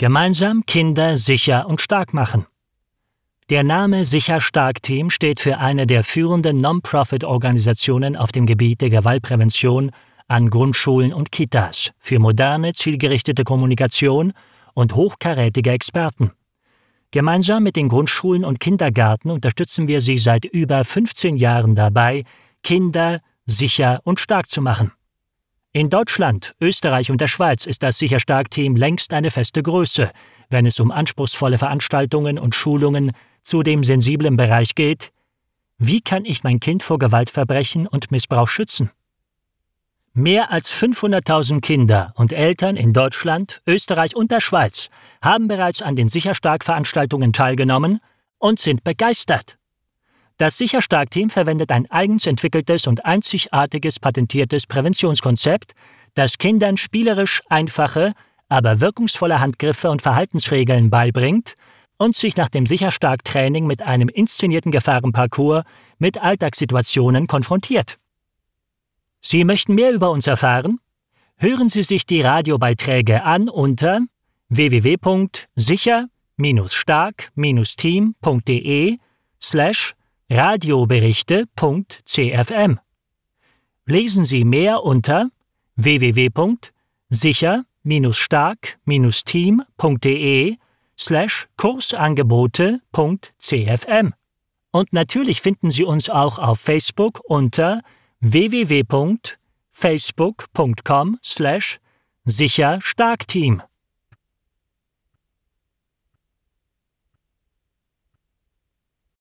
Gemeinsam Kinder sicher und stark machen. Der Name Sicher Stark Team steht für eine der führenden Non-Profit-Organisationen auf dem Gebiet der Gewaltprävention an Grundschulen und Kitas für moderne, zielgerichtete Kommunikation und hochkarätige Experten. Gemeinsam mit den Grundschulen und Kindergärten unterstützen wir sie seit über 15 Jahren dabei, Kinder sicher und stark zu machen. In Deutschland, Österreich und der Schweiz ist das Sicher Stark Team längst eine feste Größe, wenn es um anspruchsvolle Veranstaltungen und Schulungen zu dem sensiblen Bereich geht, wie kann ich mein Kind vor Gewaltverbrechen und Missbrauch schützen? Mehr als 500.000 Kinder und Eltern in Deutschland, Österreich und der Schweiz haben bereits an den Sicherstark-Veranstaltungen teilgenommen und sind begeistert. Das Sicherstark-Team verwendet ein eigens entwickeltes und einzigartiges patentiertes Präventionskonzept, das Kindern spielerisch einfache, aber wirkungsvolle Handgriffe und Verhaltensregeln beibringt und sich nach dem Sicherstark-Training mit einem inszenierten Gefahrenparcours mit Alltagssituationen konfrontiert. Sie möchten mehr über uns erfahren? Hören Sie sich die Radiobeiträge an unter www.sicher-stark-team.de slash radioberichte.cfm. Lesen Sie mehr unter www.sicher-stark-team.de slash kursangebote.cfm. Und natürlich finden Sie uns auch auf Facebook unter www.facebook.com slash sicher stark Team.